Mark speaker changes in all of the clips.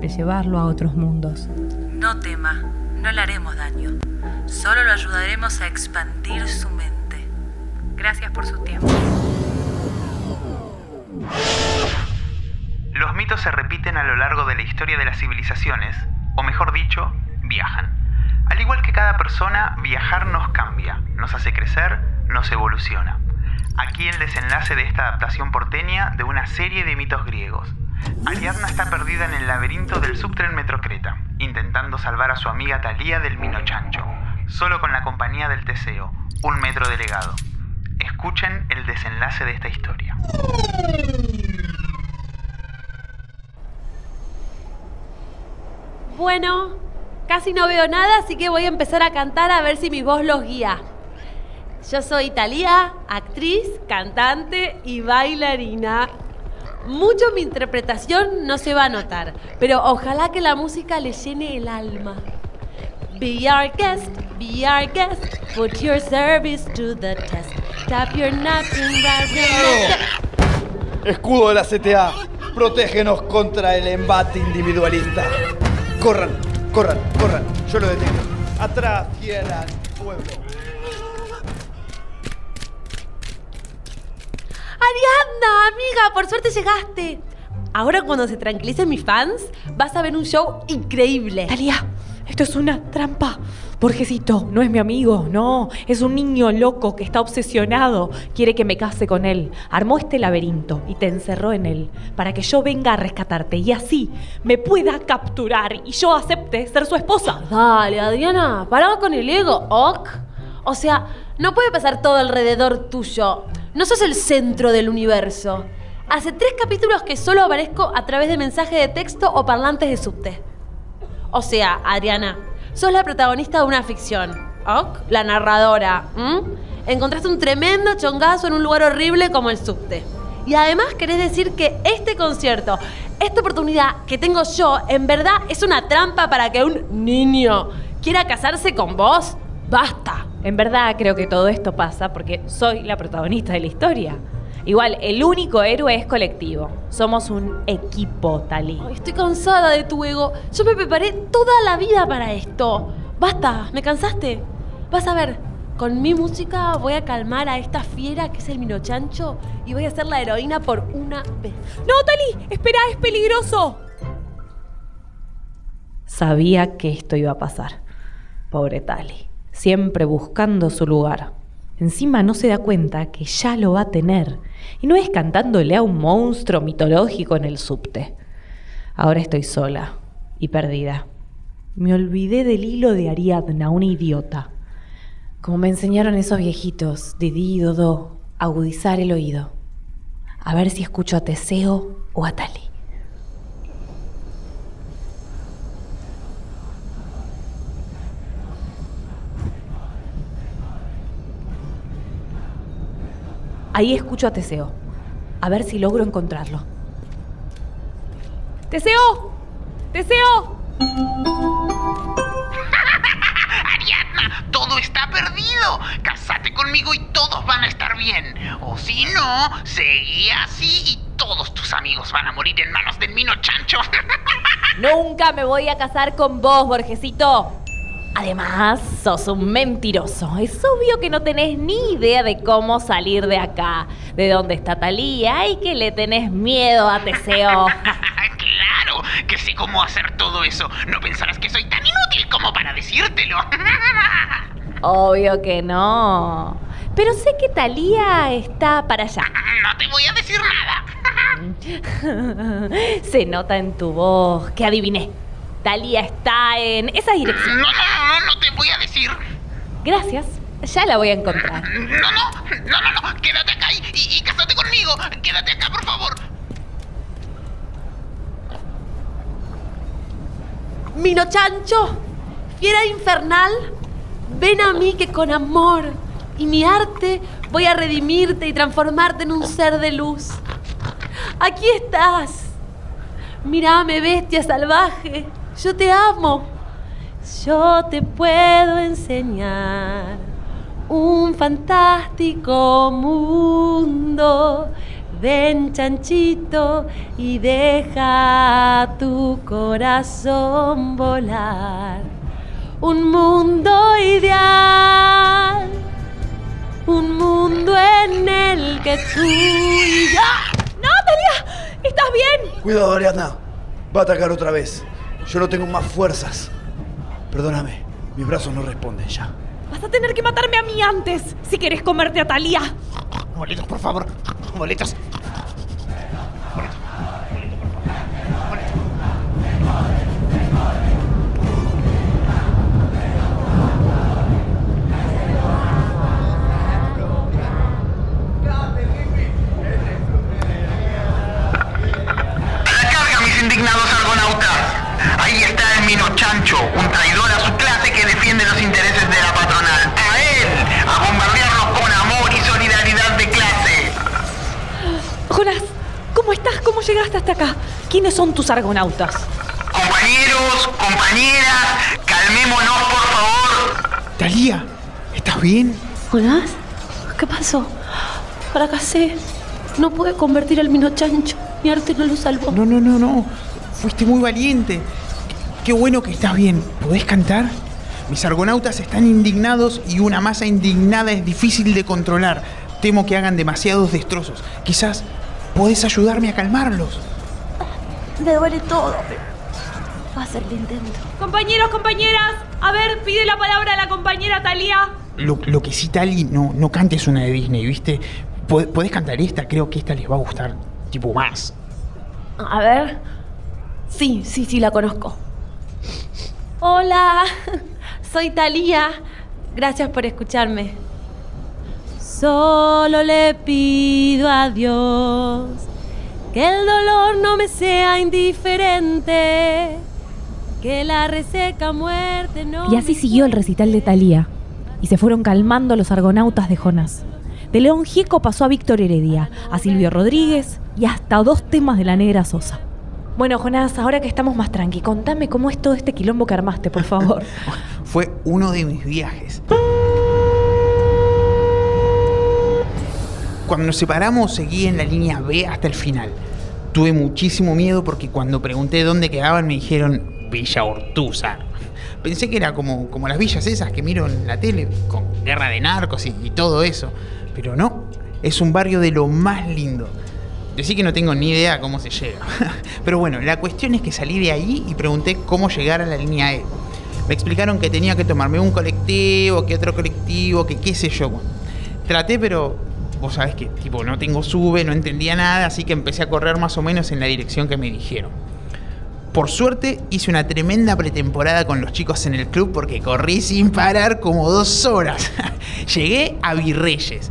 Speaker 1: de llevarlo a otros mundos.
Speaker 2: No tema, no le haremos daño. Solo lo ayudaremos a expandir su mente. Gracias por su tiempo.
Speaker 3: Los mitos se repiten a lo largo de la historia de las civilizaciones, o mejor dicho, viajan. Al igual que cada persona, viajar nos cambia, nos hace crecer, nos evoluciona. Aquí el desenlace de esta adaptación porteña de una serie de mitos griegos, Ariadna está perdida en el laberinto del subtren Metrocreta, intentando salvar a su amiga Talía del Minochancho, solo con la compañía del Teseo, un metro delegado. Escuchen el desenlace de esta historia.
Speaker 4: Bueno, casi no veo nada, así que voy a empezar a cantar a ver si mi voz los guía. Yo soy Talía, actriz, cantante y bailarina. Mucho mi interpretación no se va a notar, pero ojalá que la música le llene el alma. Be our guest, be our guest, put your service to the test. Tap your napkin,
Speaker 5: Escudo de la CTA, protégenos contra el embate individualista. Corran, corran, corran, yo lo detengo. Atrás, tierra, pueblo.
Speaker 4: Ariadna, amiga, por suerte llegaste. Ahora cuando se tranquilicen mis fans, vas a ver un show increíble.
Speaker 6: Talia, esto es una trampa. Borgesito, no es mi amigo, no, es un niño loco que está obsesionado, quiere que me case con él. Armó este laberinto y te encerró en él para que yo venga a rescatarte y así me pueda capturar y yo acepte ser su esposa.
Speaker 4: Dale, Adriana, pará con el ego, ok. O sea, no puede pasar todo alrededor tuyo. No sos el centro del universo. Hace tres capítulos que solo aparezco a través de mensajes de texto o parlantes de subte. O sea, Adriana, sos la protagonista de una ficción. ¿Ok? La narradora. Encontraste un tremendo chongazo en un lugar horrible como el subte. Y además querés decir que este concierto, esta oportunidad que tengo yo, en verdad es una trampa para que un niño quiera casarse con vos. Basta.
Speaker 6: En verdad creo que todo esto pasa porque soy la protagonista de la historia. Igual, el único héroe es colectivo. Somos un equipo, Talí.
Speaker 4: estoy cansada de tu ego. Yo me preparé toda la vida para esto. Basta, ¿me cansaste? Vas a ver, con mi música voy a calmar a esta fiera que es el minochancho y voy a ser la heroína por una vez.
Speaker 6: ¡No, Tali! ¡Espera, es peligroso! Sabía que esto iba a pasar. Pobre Tali siempre buscando su lugar. Encima no se da cuenta que ya lo va a tener, y no es cantándole a un monstruo mitológico en el subte. Ahora estoy sola y perdida. Me olvidé del hilo de Ariadna, una idiota. Como me enseñaron esos viejitos, Didi y Dodó, agudizar el oído. A ver si escucho a Teseo o a Tali. Ahí escucho a Teseo. A ver si logro encontrarlo. ¡Teseo! ¡Teseo!
Speaker 7: Ariadna, todo está perdido. Cásate conmigo y todos van a estar bien. O si no, seguí así y todos tus amigos van a morir en manos del mino chancho.
Speaker 6: Nunca me voy a casar con vos, Borgesito. Además, sos un mentiroso. Es obvio que no tenés ni idea de cómo salir de acá, de dónde está Talía y que le tenés miedo a Teseo.
Speaker 7: claro, que sé cómo hacer todo eso. No pensarás que soy tan inútil como para decírtelo.
Speaker 6: Obvio que no. Pero sé que Talía está para allá.
Speaker 7: No te voy a decir
Speaker 6: nada. Se nota en tu voz que adiviné. Talía está en esa dirección.
Speaker 7: No, no, no, no te voy a decir.
Speaker 6: Gracias. Ya la voy a encontrar.
Speaker 7: No, no, no, no, no. Quédate acá y, y, y cásate conmigo. Quédate acá, por favor.
Speaker 4: Mino Chancho, fiera infernal, ven a mí que con amor y mi arte voy a redimirte y transformarte en un ser de luz. Aquí estás. Mírame, bestia salvaje. Yo te amo. Yo te puedo enseñar un fantástico mundo. Ven, chanchito, y deja tu corazón volar. Un mundo ideal. Un mundo en el que tú y yo...
Speaker 6: ¡No, Talia! ¿Estás bien?
Speaker 5: Cuidado, Ariadna. Va a atacar otra vez. Yo no tengo más fuerzas. Perdóname, mis brazos no responden ya.
Speaker 6: Vas a tener que matarme a mí antes si quieres comerte a Talía.
Speaker 7: Abuelitos, por favor. Abuelitos.
Speaker 6: ¿Cómo llegaste hasta acá? ¿Quiénes son tus argonautas?
Speaker 7: Compañeros, compañeras, calmémonos, por favor.
Speaker 3: Talía, ¿estás bien?
Speaker 4: ¿Jonás? ¿Qué pasó? Fracasé. No pude convertir al Mino Chancho. Mi arte no lo salvó.
Speaker 3: No, no, no, no. Fuiste muy valiente. Qué bueno que estás bien. ¿Podés cantar? Mis argonautas están indignados y una masa indignada es difícil de controlar. Temo que hagan demasiados destrozos. Quizás podés ayudarme a calmarlos.
Speaker 4: Me duele todo, pero va a ser el intento.
Speaker 6: Compañeros, compañeras, a ver, pide la palabra a la compañera Talía.
Speaker 3: Lo, lo que sí, Tali, no, no cantes una de Disney, ¿viste? Podés cantar esta, creo que esta les va a gustar tipo más.
Speaker 4: A ver. Sí, sí, sí, la conozco. Hola, soy Talía. Gracias por escucharme. Solo le pido a Dios que el dolor no me sea indiferente, que la reseca muerte no.
Speaker 6: Y así siguió el recital de Talía, y se fueron calmando los argonautas de Jonás. De León Gieco pasó a Víctor Heredia, a Silvio Rodríguez y hasta dos temas de la Negra Sosa. Bueno, Jonás, ahora que estamos más tranqui, contame cómo es todo este quilombo que armaste, por favor.
Speaker 3: Fue uno de mis viajes. Cuando nos separamos seguí en la línea B hasta el final. Tuve muchísimo miedo porque cuando pregunté dónde quedaban me dijeron Villa Ortuza. Pensé que era como, como las villas esas que miro en la tele, con guerra de narcos y, todo eso. Pero no, es un barrio de lo más lindo. Decí que no tengo ni idea cómo se llega. Pero bueno, la cuestión es que salí de ahí y pregunté cómo llegar a la línea E. Me explicaron que tenía que tomarme un colectivo, que otro colectivo, que qué sé yo. Traté, pero vos sabés que tipo no tengo sube, no entendía nada, así que empecé a correr más o menos en la dirección que me dijeron. Por suerte hice una tremenda pretemporada con los chicos en el club porque corrí sin parar como dos horas. Llegué a Virreyes.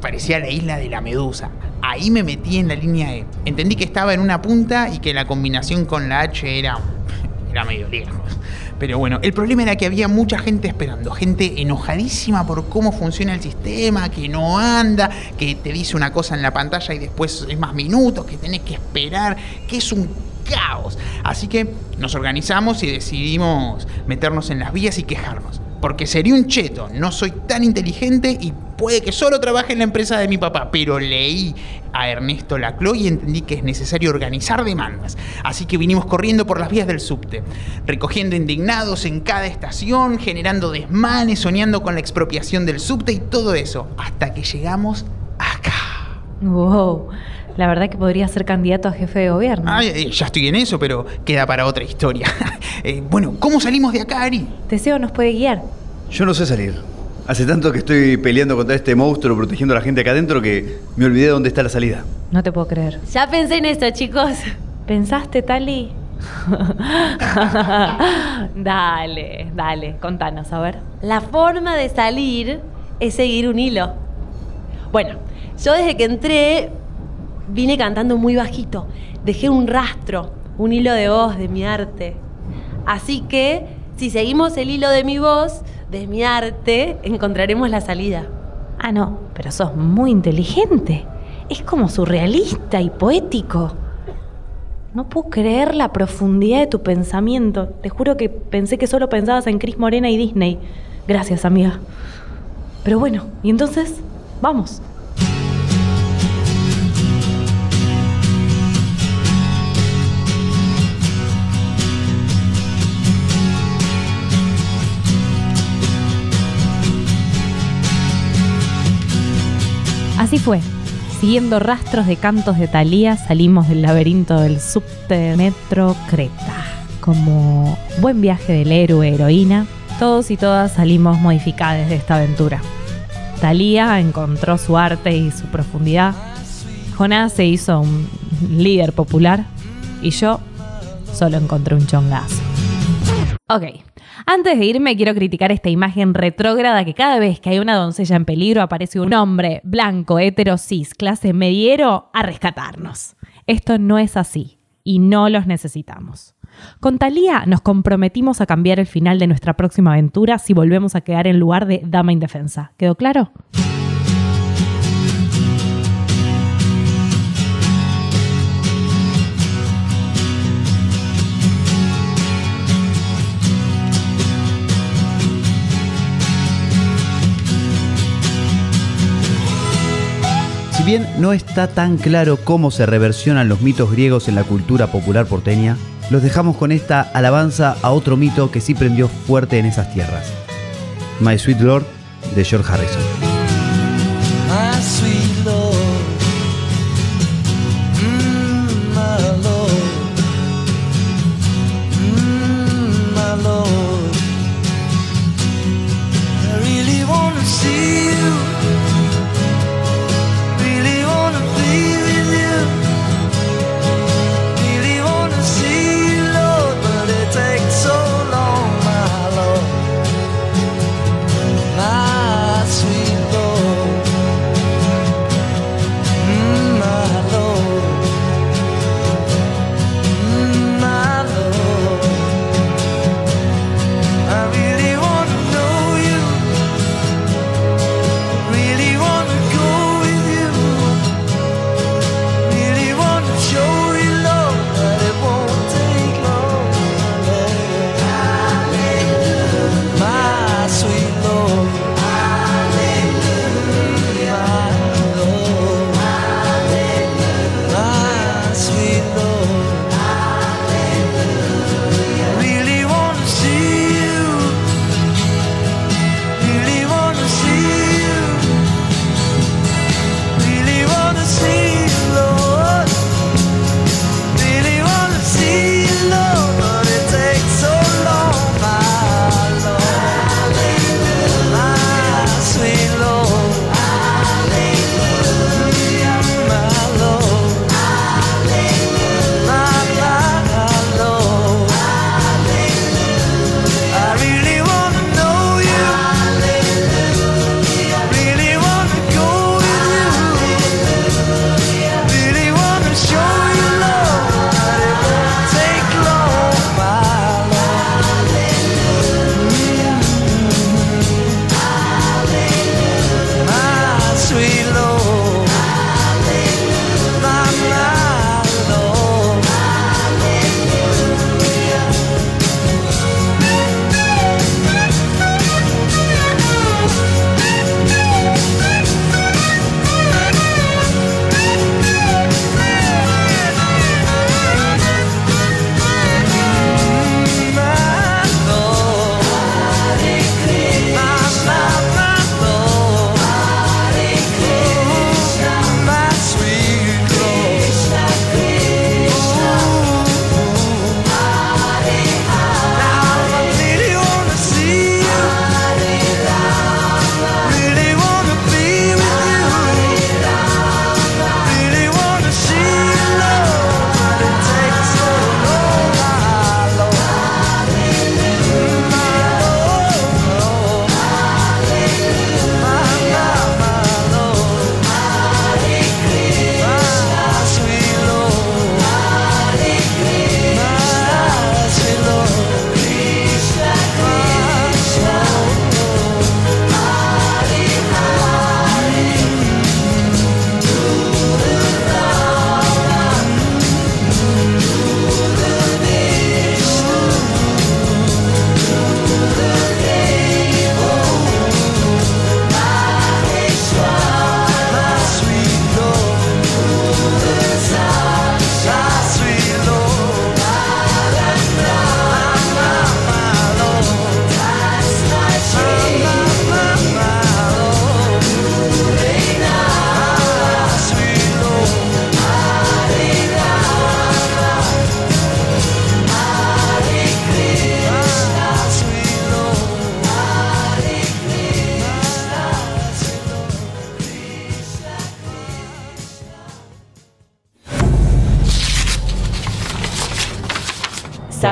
Speaker 3: Parecía la isla de la Medusa. Ahí me metí en la línea E. Entendí que estaba en una punta y que la combinación con la H era, era medio lejos. Pero bueno, el problema era que había mucha gente esperando, gente enojadísima por cómo funciona el sistema, que no anda, que te dice una cosa en la pantalla y después es más minutos, que tenés que esperar, que es un caos. Así que nos organizamos y decidimos meternos en las vías y quejarnos. Porque sería un cheto, no soy tan inteligente y puede que solo trabaje en la empresa de mi papá, pero leí a Ernesto Laclau y entendí que es necesario organizar demandas. Así que vinimos corriendo por las vías del subte, recogiendo indignados en cada estación, generando desmanes, soñando con la expropiación del subte y todo eso, hasta que llegamos acá.
Speaker 6: Wow, La verdad que podría ser candidato a jefe de gobierno.
Speaker 3: Ay, eh, ya estoy en eso, pero queda para otra historia. Eh, bueno, ¿cómo salimos de acá, Ari?
Speaker 6: Teseo nos puede guiar.
Speaker 8: Yo no sé salir. Hace tanto que estoy peleando contra este monstruo protegiendo a la gente acá adentro que me olvidé de dónde está la salida.
Speaker 6: No te puedo creer.
Speaker 4: Ya pensé en esto, chicos.
Speaker 6: ¿Pensaste, Tali? dale, dale, contanos, a ver.
Speaker 4: La forma de salir es seguir un hilo. Bueno, yo desde que entré vine cantando muy bajito. Dejé un rastro, un hilo de voz de mi arte. Así que, si seguimos el hilo de mi voz, de mi arte, encontraremos la salida.
Speaker 6: Ah, no, pero sos muy inteligente. Es como surrealista y poético. No puedo creer la profundidad de tu pensamiento. Te juro que pensé que solo pensabas en Chris Morena y Disney. Gracias, amiga. Pero bueno, ¿y entonces? Vamos. Así fue. Siguiendo rastros de cantos de Thalía, salimos del laberinto del subte metro Creta. Como buen viaje del héroe heroína, todos y todas salimos modificadas de esta aventura. Thalía encontró su arte y su profundidad. Jonás se hizo un líder popular y yo solo encontré un chongazo. Ok, antes de irme quiero criticar esta imagen retrógrada que cada vez que hay una doncella en peligro aparece un hombre blanco, hetero, cis, clase mediero a rescatarnos. Esto no es así y no los necesitamos. Con Talía nos comprometimos a cambiar el final de nuestra próxima aventura si volvemos a quedar en lugar de dama indefensa. ¿Quedó claro?
Speaker 8: Bien no está tan claro cómo se reversionan los mitos griegos en la cultura popular porteña, los dejamos con esta alabanza a otro mito que sí prendió fuerte en esas tierras. My Sweet Lord de George Harrison.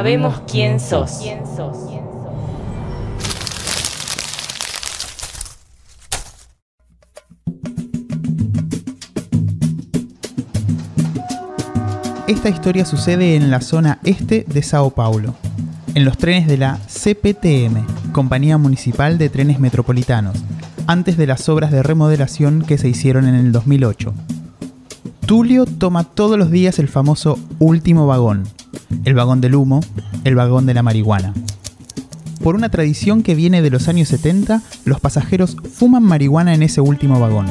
Speaker 9: Sabemos quién sos.
Speaker 3: Esta historia sucede en la zona este de Sao Paulo, en los trenes de la CPTM, Compañía Municipal de Trenes Metropolitanos, antes de las obras de remodelación que se hicieron en el 2008. Tulio toma todos los días el famoso último vagón, el vagón del humo, el vagón de la marihuana. Por una tradición que viene de los años 70, los pasajeros fuman marihuana en ese último vagón.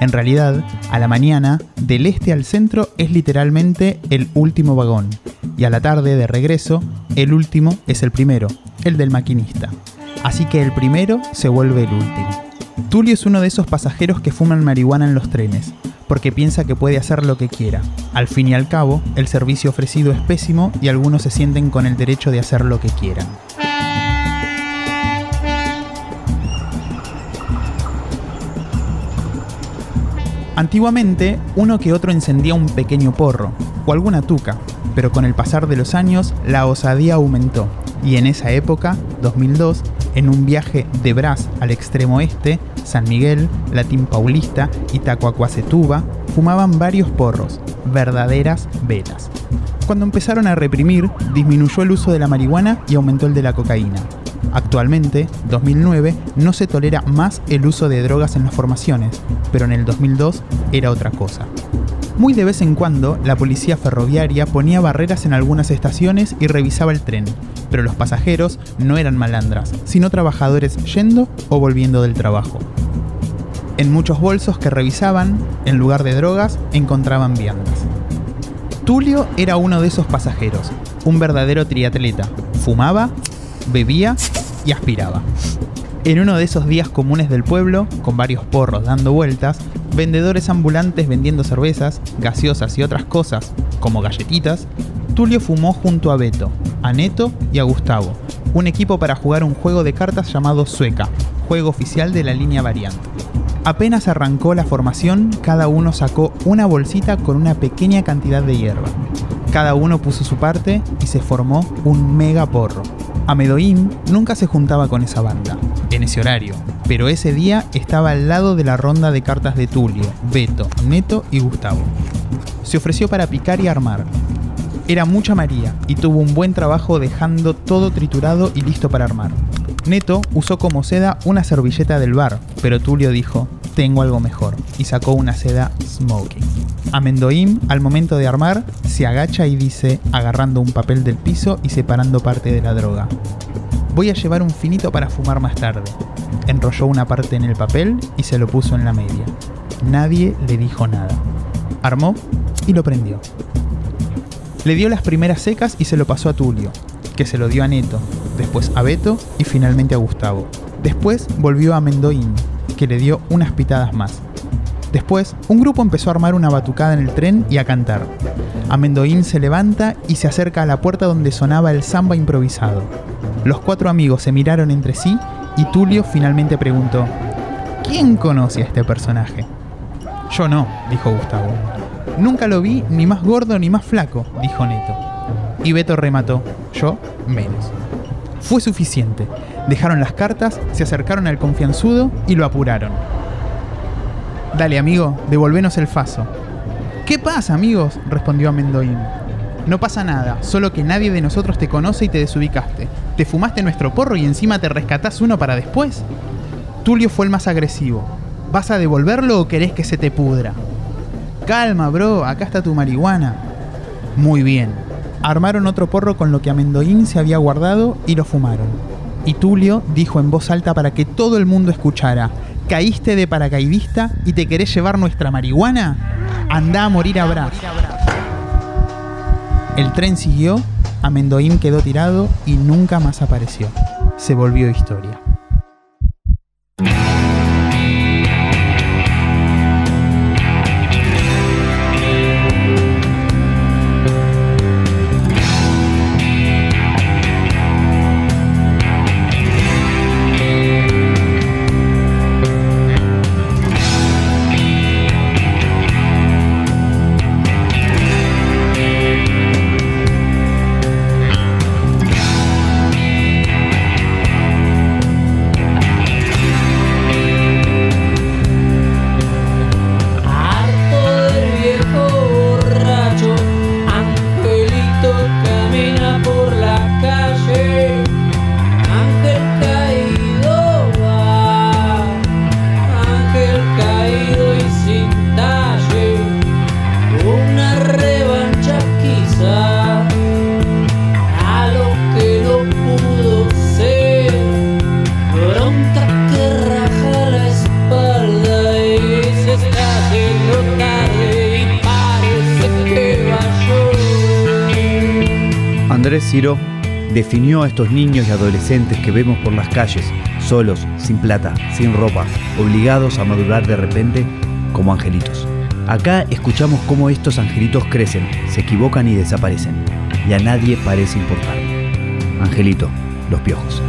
Speaker 3: En realidad, a la mañana, del este al centro es literalmente el último vagón, y a la tarde, de regreso, el último es el primero, el del maquinista. Así que el primero se vuelve el último. Tulio es uno de esos pasajeros que fuman marihuana en los trenes, porque piensa que puede hacer lo que quiera. Al fin y al cabo, el servicio ofrecido es pésimo y algunos se sienten con el derecho de hacer lo que quieran. Antiguamente, uno que otro encendía un pequeño porro, o alguna tuca, pero con el pasar de los años la osadía aumentó, y en esa época, 2002, en un viaje de Brás al extremo oeste, San Miguel, Latín Paulista y Tacuacuacetuba fumaban varios porros, verdaderas velas. Cuando empezaron a reprimir, disminuyó el uso de la marihuana y aumentó el de la cocaína. Actualmente, 2009, no se tolera más el uso de drogas en las formaciones, pero en el 2002 era otra cosa. Muy de vez en cuando, la policía ferroviaria ponía barreras en algunas estaciones y revisaba el tren, pero los pasajeros no eran malandras, sino trabajadores yendo o volviendo del trabajo. En muchos bolsos que revisaban, en lugar de drogas, encontraban viandas. Tulio era uno de esos pasajeros, un verdadero triatleta. Fumaba, bebía y aspiraba. En uno de esos días comunes del pueblo, con varios porros dando vueltas, vendedores ambulantes vendiendo cervezas, gaseosas y otras cosas, como galletitas, Tulio fumó junto a Beto, a Neto y a Gustavo, un equipo para jugar un juego de cartas llamado Sueca, juego oficial de la línea variante. Apenas arrancó la formación, cada uno sacó una bolsita con una pequeña cantidad de hierba. Cada uno puso su parte y se formó un mega porro. Amedoín nunca se juntaba con esa banda, en ese horario, pero ese día estaba al lado de la ronda de cartas de Tulio, Beto, Neto y Gustavo. Se ofreció para picar y armar. Era mucha María y tuvo un buen trabajo dejando todo triturado y listo para armar. Neto usó como seda una servilleta del bar, pero Tulio dijo, tengo algo mejor, y sacó una seda smoking. Amendoim, al momento de armar, se agacha y dice, agarrando un papel del piso y separando parte de la droga. Voy a llevar un finito para fumar más tarde. Enrolló una parte en el papel y se lo puso en la media. Nadie le dijo nada. Armó y lo prendió. Le dio las primeras secas y se lo pasó a Tulio, que se lo dio a Neto, después a Beto y finalmente a Gustavo. Después volvió a Mendoín, que le dio unas pitadas más. Después, un grupo empezó a armar una batucada en el tren y a cantar. Amendoín se levanta y se acerca a la puerta donde sonaba el samba improvisado. Los cuatro amigos se miraron entre sí y Tulio finalmente preguntó, ¿quién conoce a este personaje? Yo no, dijo Gustavo. Nunca lo vi ni más gordo ni más flaco, dijo Neto. Y Beto remató, yo menos. Fue suficiente. Dejaron las cartas, se acercaron al confianzudo y lo apuraron. Dale, amigo, devolvenos el faso. ¿Qué pasa, amigos? respondió Amendoín. No pasa nada, solo que nadie de nosotros te conoce y te desubicaste. Te fumaste nuestro porro y encima te rescatás uno para después. Tulio fue el más agresivo. ¿Vas a devolverlo o querés que se te pudra? Calma, bro, acá está tu marihuana. Muy bien. Armaron otro porro con lo que Amendoín se había guardado y lo fumaron. Y Tulio dijo en voz alta para que todo el mundo escuchara, ¿caíste de paracaidista y te querés llevar nuestra marihuana? Anda a morir a. El tren siguió, Amendoín quedó tirado y nunca más apareció. Se volvió historia.
Speaker 5: Definió a estos niños y adolescentes que vemos por las calles, solos, sin plata, sin ropa, obligados a madurar de repente como angelitos. Acá escuchamos cómo estos angelitos crecen, se equivocan y desaparecen, y a nadie parece importar. Angelito, los piojos.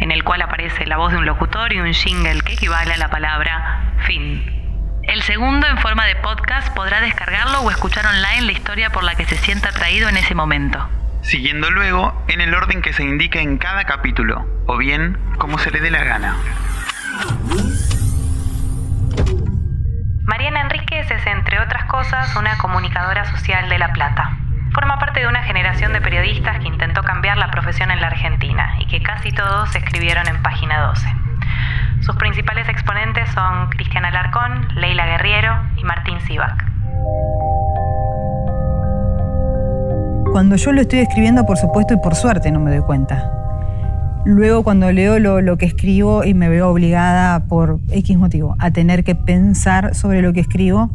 Speaker 8: En el
Speaker 2: cual aparece la voz de un locutor y un jingle que equivale a la palabra fin. El segundo, en forma de podcast, podrá descargarlo o escuchar online la historia por la que se sienta atraído en ese momento.
Speaker 3: Siguiendo luego en el orden que se indica en cada capítulo, o bien como se le dé la gana.
Speaker 2: Mariana Enríquez es, entre otras cosas, una comunicadora social de La Plata. Forma parte de una generación de periodistas que intentó cambiar la profesión en la Argentina y que casi todos escribieron en Página 12. Chacón, Leila Guerriero y Martín Sivac.
Speaker 10: Cuando yo lo estoy escribiendo, por supuesto y por suerte, no me doy cuenta. Luego cuando leo lo, lo, que escribo y me veo obligada por X motivo a tener que pensar sobre lo que escribo,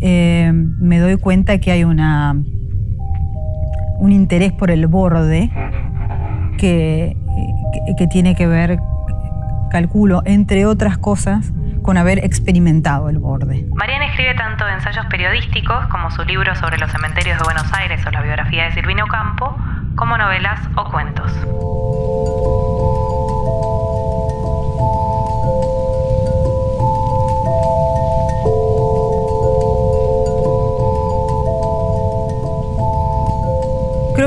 Speaker 10: eh, me doy cuenta que hay una, un interés por el borde que, que, tiene que ver, calculo, entre otras cosas, con haber experimentado el borde.
Speaker 2: Mariana escribe tanto ensayos periodísticos como su libro sobre los cementerios de Buenos Aires o la biografía de Silvino Campo, como novelas o cuentos.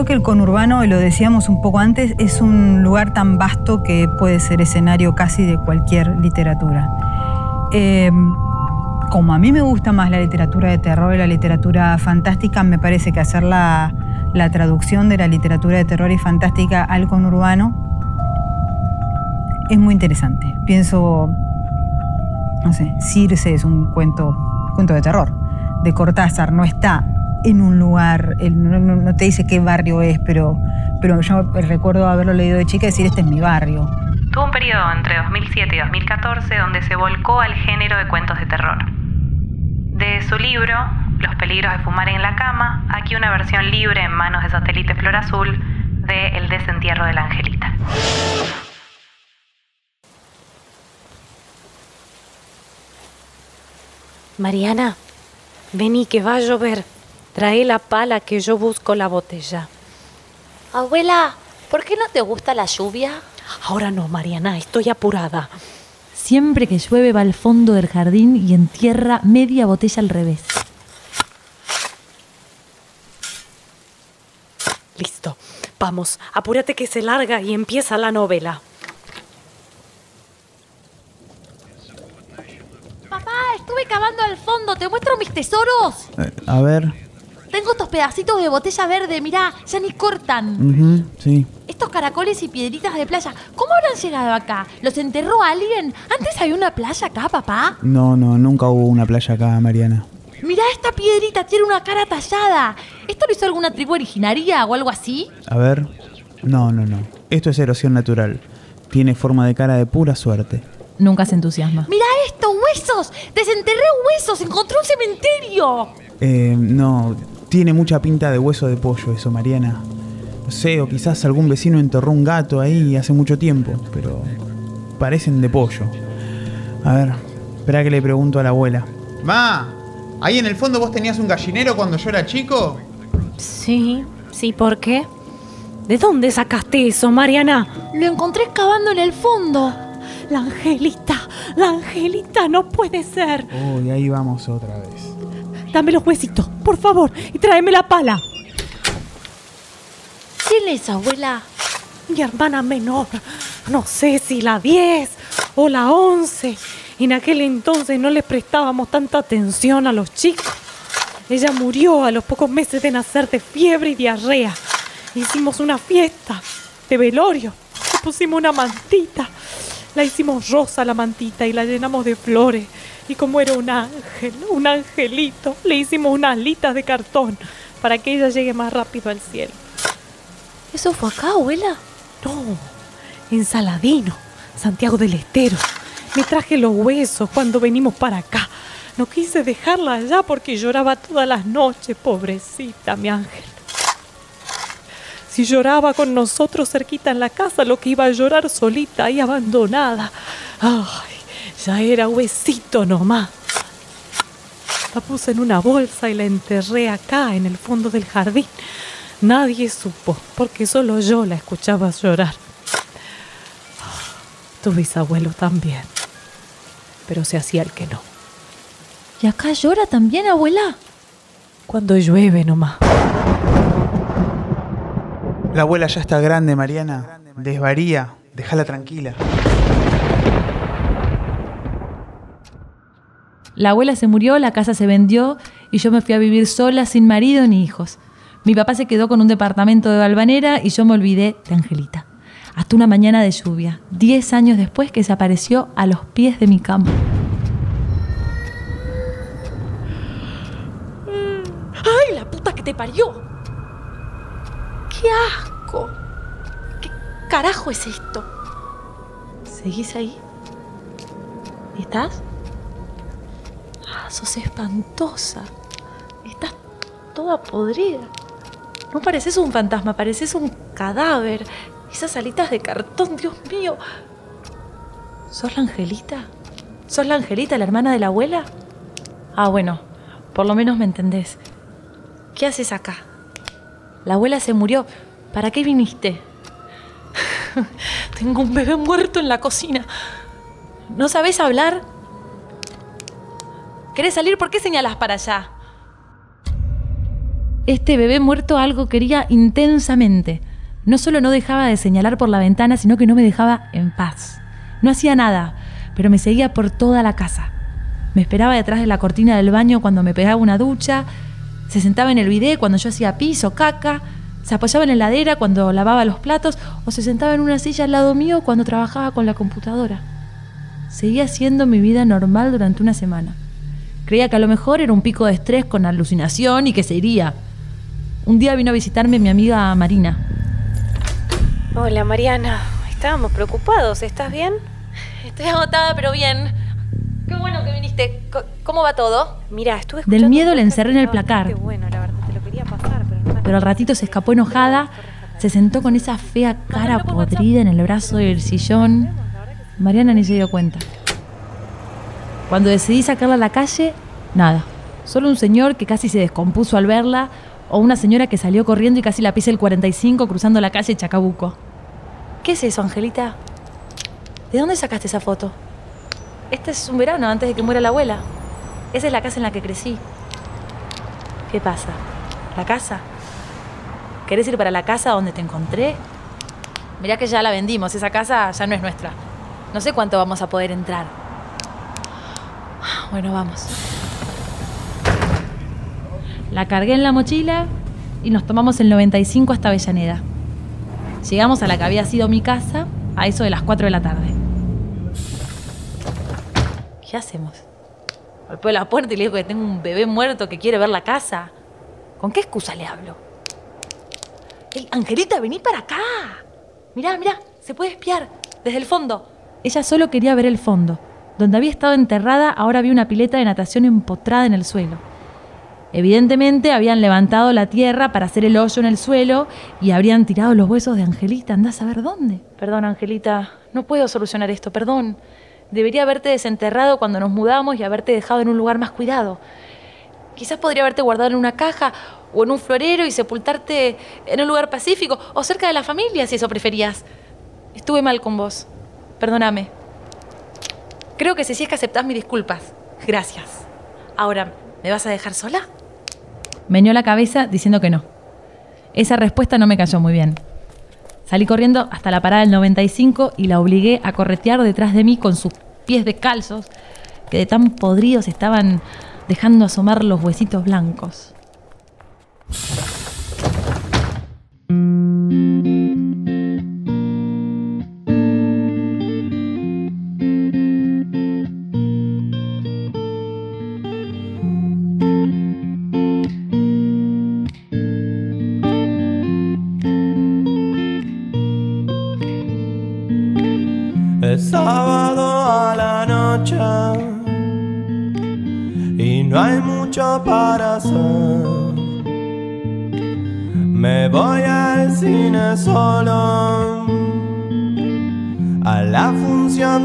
Speaker 10: Que el conurbano, y lo decíamos un poco antes, es un lugar tan vasto que puede ser escenario casi de cualquier literatura. Eh, como a mí me gusta más la literatura de terror y la literatura fantástica, me parece que hacer la, la traducción de la literatura de terror y fantástica al conurbano es muy interesante. Pienso, no sé, Circe es un cuento, cuento de terror de Cortázar, no está en un lugar, no, no, no, te dice qué barrio es, pero, pero yo recuerdo haberlo leído de chica y decir, este es mi barrio.
Speaker 2: Tuvo un periodo entre 2007 y 2014 donde se volcó al género de cuentos de terror. De su libro, Los peligros de fumar en la cama, aquí una versión libre en manos de Satélite Flor Azul de El desentierro de la Angelita.
Speaker 6: Mariana, vení que va a llover. Trae la pala que yo busco la botella.
Speaker 4: Abuela, ¿por qué no te gusta la lluvia?
Speaker 6: Ahora no, Mariana, estoy apurada.
Speaker 1: Siempre que llueve va al fondo del jardín y entierra media botella al revés.
Speaker 6: Listo. Vamos, apúrate que se larga y empieza la novela.
Speaker 4: Papá, estuve cavando al fondo. ¿Te muestro mis tesoros?
Speaker 5: Eh, a ver.
Speaker 4: Tengo estos pedacitos de botella verde, mirá, ya ni cortan.
Speaker 5: Uh -huh, sí.
Speaker 4: Estos caracoles y piedritas de playa, ¿cómo habrán llegado acá? ¿Los enterró alguien? ¿Antes había una playa acá, papá?
Speaker 5: No, no, nunca hubo una playa acá, Mariana.
Speaker 4: Mirá esta piedrita, tiene una cara tallada. ¿Esto lo hizo alguna tribu originaria o algo así?
Speaker 5: A ver. No, no, no. Esto es erosión natural. Tiene forma de cara de pura suerte.
Speaker 1: Nunca se entusiasma.
Speaker 4: ¡Mirá esto! ¡Huesos! ¡Desenterré huesos! ¡Encontré un cementerio!
Speaker 5: Eh, no. Tiene mucha pinta de hueso de pollo eso, Mariana. No sé, o quizás algún vecino enterró un gato ahí hace mucho tiempo, pero parecen de pollo. A ver, espera que le pregunto a la abuela.
Speaker 3: Ma, ¿ahí en el fondo vos tenías un gallinero cuando yo era chico?
Speaker 6: Sí, sí, ¿por qué? ¿De dónde sacaste eso, Mariana?
Speaker 4: Lo encontré excavando en el fondo.
Speaker 6: La Angelita, la Angelita, no puede ser.
Speaker 5: Uy, ahí vamos otra vez.
Speaker 6: Dame los huesitos, por favor, y tráeme la pala.
Speaker 4: ¿Quién es, abuela?
Speaker 6: Mi hermana menor. No sé si la 10 o la 11. En aquel entonces no les prestábamos tanta atención a los chicos. Ella murió a los pocos meses de nacer de fiebre y diarrea. Hicimos una fiesta de velorio. Le pusimos una mantita. La hicimos rosa la mantita y la llenamos de flores. Y como era un ángel, un angelito, le hicimos unas alitas de cartón para que ella llegue más rápido al cielo.
Speaker 4: ¿Eso fue acá, abuela?
Speaker 6: No, en Saladino, Santiago del Estero. Me traje los huesos cuando venimos para acá. No quise dejarla allá porque lloraba todas las noches, pobrecita, mi ángel. Si lloraba con nosotros cerquita en la casa, lo que iba a llorar solita y abandonada. Ay, ya era huesito nomás. La puse en una bolsa y la enterré acá, en el fondo del jardín. Nadie supo, porque solo yo la escuchaba llorar. Tu bisabuelo también, pero se hacía el que no.
Speaker 4: ¿Y acá llora también, abuela?
Speaker 6: Cuando llueve nomás.
Speaker 3: La abuela ya está grande, Mariana. Desvaría. Déjala tranquila.
Speaker 1: La abuela se murió, la casa se vendió y yo me fui a vivir sola, sin marido ni hijos. Mi papá se quedó con un departamento de Balvanera y yo me olvidé de Angelita. Hasta una mañana de lluvia, diez años después que desapareció a los pies de mi cama. ¡Ay, la puta que te parió! ¡Qué asco! ¿Qué carajo es esto? ¿Seguís ahí? ¿Estás? Sos espantosa. Estás toda podrida. No pareces un fantasma, pareces un cadáver. Esas alitas de cartón, Dios mío. ¿Sos la Angelita? ¿Sos la Angelita, la hermana de la abuela? Ah, bueno, por lo menos me entendés. ¿Qué haces acá? La abuela se murió. ¿Para qué viniste? Tengo un bebé muerto en la cocina. ¿No sabés hablar? ¿Querés salir? ¿Por qué señalas para allá? Este bebé muerto algo quería intensamente. No solo no dejaba de señalar por la ventana, sino que no me dejaba en paz. No hacía nada, pero me seguía por toda la casa. Me esperaba detrás de la cortina del baño cuando me pegaba una ducha, se sentaba en el bidé cuando yo hacía piso, caca, se apoyaba en la heladera cuando lavaba los platos o se sentaba en una silla al lado mío cuando trabajaba con la computadora. Seguía haciendo mi vida normal durante una semana. Creía que a lo mejor era un pico de estrés con alucinación y que se iría. Un día vino a visitarme mi amiga Marina. Hola Mariana, estábamos preocupados, ¿estás bien? Estoy agotada, pero bien. Qué bueno que viniste. ¿Cómo va todo? Mira, estuve
Speaker 6: Del miedo le encerré en el placar.
Speaker 1: Bueno, la verdad, te lo quería pasar, pero no
Speaker 6: Pero al ratito se escapó enojada, se sentó con esa fea cara podrida en el brazo del sillón. Mariana ni se dio cuenta. Cuando decidí sacarla a la calle, nada. Solo un señor que casi se descompuso al verla, o una señora que salió corriendo y casi la pisa el 45 cruzando la calle Chacabuco.
Speaker 1: ¿Qué es eso, Angelita? ¿De dónde sacaste esa foto? Este es un verano antes de que muera la abuela. Esa es la casa en la que crecí. ¿Qué pasa? ¿La casa? ¿Querés ir para la casa donde te encontré? Mirá que ya la vendimos, esa casa ya no es nuestra. No sé cuánto vamos a poder entrar. Bueno, vamos.
Speaker 6: La cargué en la mochila y nos tomamos el 95 hasta Avellaneda. Llegamos a la que había sido mi casa a eso de las 4 de la tarde.
Speaker 1: ¿Qué hacemos? Golpeo la puerta y le digo que tengo un bebé muerto que quiere ver la casa. ¿Con qué excusa le hablo? ¡Ey, Angelita, vení para acá! Mirá, mirá, se puede espiar desde el fondo.
Speaker 6: Ella solo quería ver el fondo. Donde había estado enterrada, ahora había una pileta de natación empotrada en el suelo. Evidentemente habían levantado la tierra para hacer el hoyo en el suelo y habrían tirado los huesos de Angelita. Andás a ver dónde.
Speaker 1: Perdón, Angelita, no puedo solucionar esto, perdón. Debería haberte desenterrado cuando nos mudamos y haberte dejado en un lugar más cuidado. Quizás podría haberte guardado en una caja o en un florero y sepultarte en un lugar pacífico o cerca de la familia, si eso preferías. Estuve mal con vos. Perdóname. Creo que si sí es que aceptás mis disculpas. Gracias. Ahora, ¿me vas a dejar sola?
Speaker 6: Meñó la cabeza diciendo que no. Esa respuesta no me cayó muy bien. Salí corriendo hasta la parada del 95 y la obligué a corretear detrás de mí con sus pies descalzos, que de tan podridos estaban dejando asomar los huesitos blancos.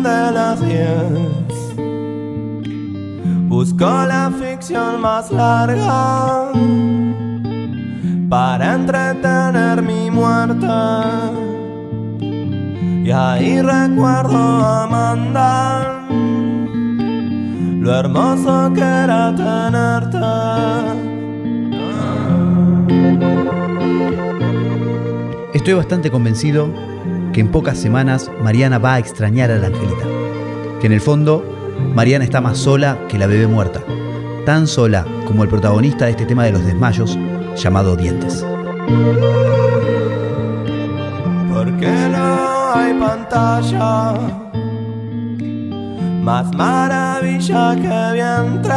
Speaker 8: De las 10. Busco la ficción más larga para entretener mi muerte. Y ahí recuerdo a Amanda, lo hermoso que era tenerte.
Speaker 11: Estoy bastante convencido que en pocas semanas Mariana va a extrañar a la Angelita. Que en el fondo, Mariana está más sola que la bebé muerta. Tan sola como el protagonista de este tema de los desmayos, llamado Dientes.
Speaker 8: Porque no hay pantalla más maravilla que vientre,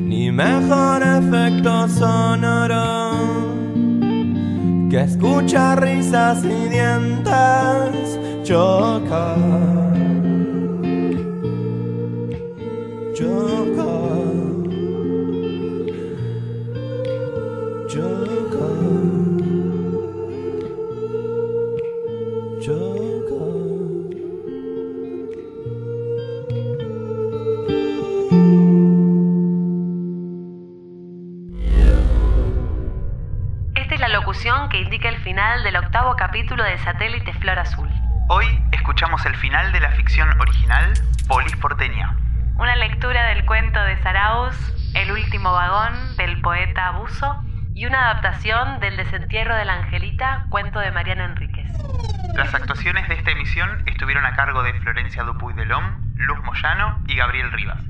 Speaker 8: ni mejor efecto sonoro que escucha risas y dientes chocar.
Speaker 2: Capítulo de Satélite Flor Azul.
Speaker 3: Hoy escuchamos el final de la ficción original Polis Porteña.
Speaker 2: Una lectura del cuento de Saraus, El último vagón, del poeta Abuso, y una adaptación del Desentierro de la Angelita, cuento de Mariano Enríquez.
Speaker 3: Las actuaciones de esta emisión estuvieron a cargo de Florencia Dupuy de Lom, Luz Moyano y Gabriel Rivas.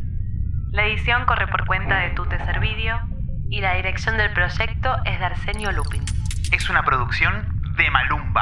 Speaker 2: La edición corre por cuenta de Tute Servidio y la dirección del proyecto es de Arsenio Lupin.
Speaker 3: Es una producción de Malumba.